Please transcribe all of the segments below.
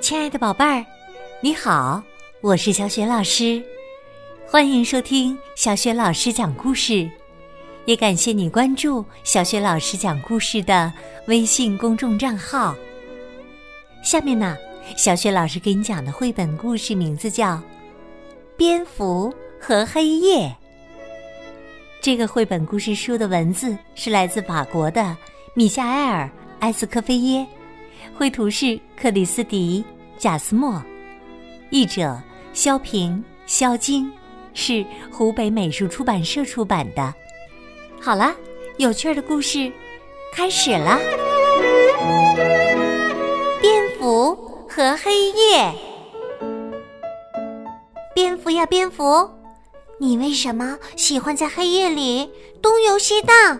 亲爱的宝贝儿，你好，我是小雪老师，欢迎收听小雪老师讲故事，也感谢你关注小雪老师讲故事的微信公众账号。下面呢，小雪老师给你讲的绘本故事名字叫《蝙蝠和黑夜》。这个绘本故事书的文字是来自法国的米夏埃尔·埃斯科菲耶，绘图是克里斯迪。贾斯莫，译者肖平、肖晶，是湖北美术出版社出版的。好了，有趣的故事开始了。蝙蝠和黑夜。蝙蝠呀，蝙蝠，你为什么喜欢在黑夜里东游西荡？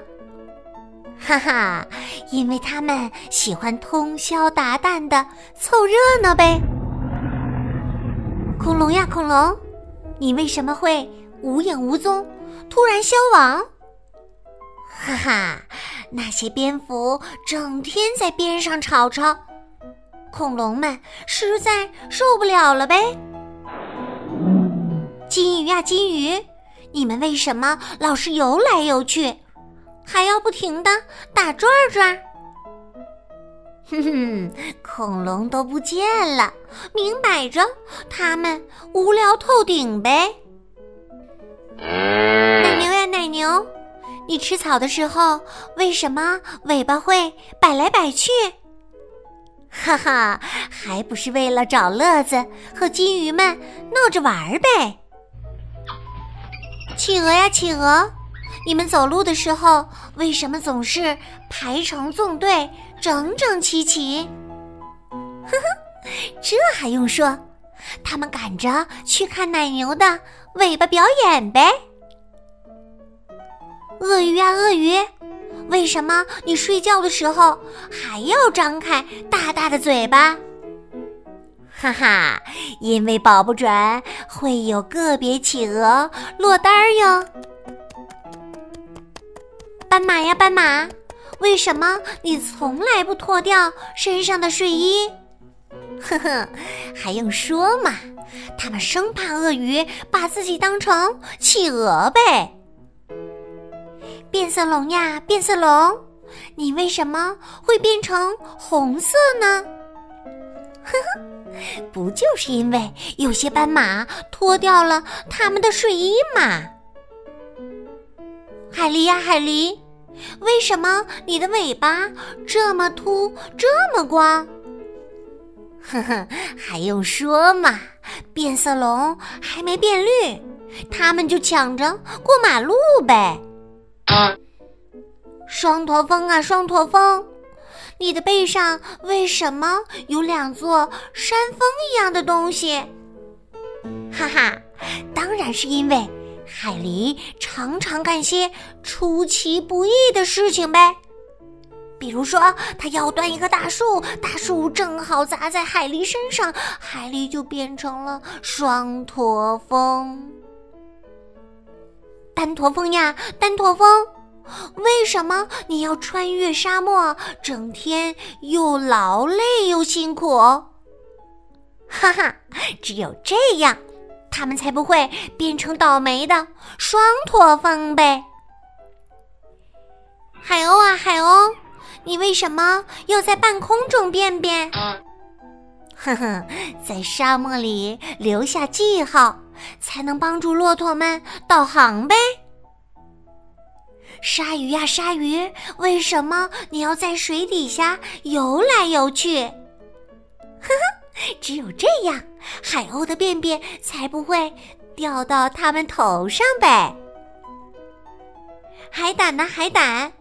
哈哈，因为他们喜欢通宵达旦的凑热闹呗。恐龙呀，恐龙，你为什么会无影无踪，突然消亡？哈哈，那些蝙蝠整天在边上吵吵，恐龙们实在受不了了呗。金鱼呀，金鱼，你们为什么老是游来游去？还要不停的打转转，哼哼，恐龙都不见了，明摆着他们无聊透顶呗。奶牛呀奶牛，你吃草的时候为什么尾巴会摆来摆去？哈哈，还不是为了找乐子，和金鱼们闹着玩儿呗。企鹅呀企鹅。你们走路的时候为什么总是排成纵队，整整齐齐？呵呵，这还用说？他们赶着去看奶牛的尾巴表演呗。鳄鱼啊鳄鱼，为什么你睡觉的时候还要张开大大的嘴巴？哈哈，因为保不准会有个别企鹅落单儿哟。斑马呀，斑马，为什么你从来不脱掉身上的睡衣？呵呵，还用说吗？他们生怕鳄鱼把自己当成企鹅呗。变色龙呀，变色龙，你为什么会变成红色呢？呵呵，不就是因为有些斑马脱掉了他们的睡衣吗？海狸呀，海狸，为什么你的尾巴这么秃，这么光？呵呵，还用说吗？变色龙还没变绿，他们就抢着过马路呗。双驼峰啊，双驼峰，你的背上为什么有两座山峰一样的东西？哈哈，当然是因为。海狸常常干些出其不意的事情呗，比如说，他要端一棵大树，大树正好砸在海狸身上，海狸就变成了双驼峰。单驼峰呀，单驼峰，为什么你要穿越沙漠，整天又劳累又辛苦？哈哈，只有这样。他们才不会变成倒霉的双驼峰呗！海鸥啊，海鸥，你为什么要在半空中便便？呵呵，在沙漠里留下记号，才能帮助骆驼们导航呗。鲨鱼呀，鲨鱼，为什么你要在水底下游来游去？呵呵。只有这样，海鸥的便便才不会掉到它们头上呗。海胆呢？海胆，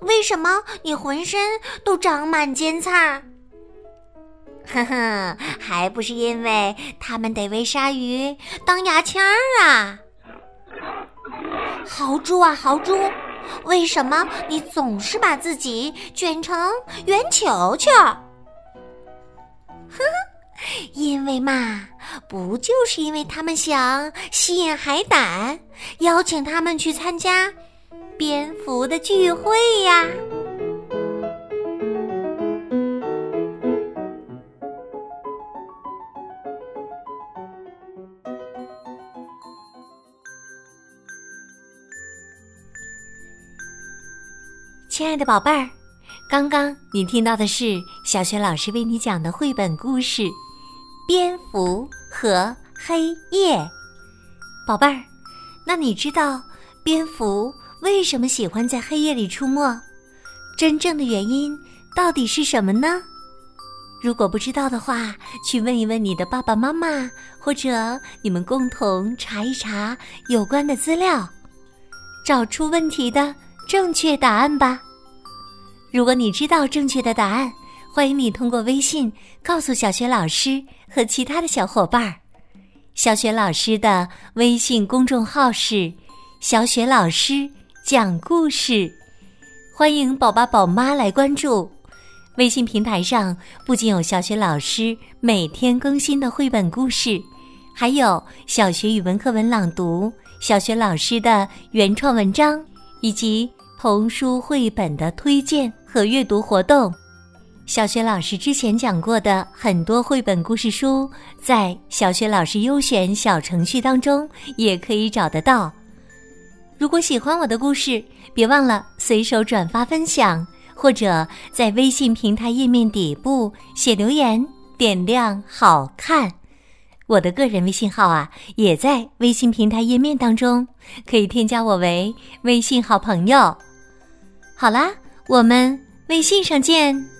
为什么你浑身都长满尖刺儿？呵呵，还不是因为它们得为鲨鱼当牙签儿啊。豪猪啊，豪猪，为什么你总是把自己卷成圆球球？呵呵。因为嘛不就是因为他们想吸引海胆邀请他们去参加蝙蝠的聚会呀？亲爱的宝贝儿刚刚你听到的是小学老师为你讲的绘本故事蝙蝠和黑夜》。宝贝儿，那你知道蝙蝠为什么喜欢在黑夜里出没？真正的原因到底是什么呢？如果不知道的话，去问一问你的爸爸妈妈，或者你们共同查一查有关的资料，找出问题的正确答案吧。如果你知道正确的答案，欢迎你通过微信告诉小雪老师和其他的小伙伴儿。小雪老师的微信公众号是“小雪老师讲故事”，欢迎宝爸宝妈来关注。微信平台上不仅有小雪老师每天更新的绘本故事，还有小学语文课文朗读、小学老师的原创文章以及童书绘本的推荐。和阅读活动，小学老师之前讲过的很多绘本故事书，在小学老师优选小程序当中也可以找得到。如果喜欢我的故事，别忘了随手转发分享，或者在微信平台页面底部写留言，点亮好看。我的个人微信号啊，也在微信平台页面当中，可以添加我为微信好朋友。好啦。我们微信上见。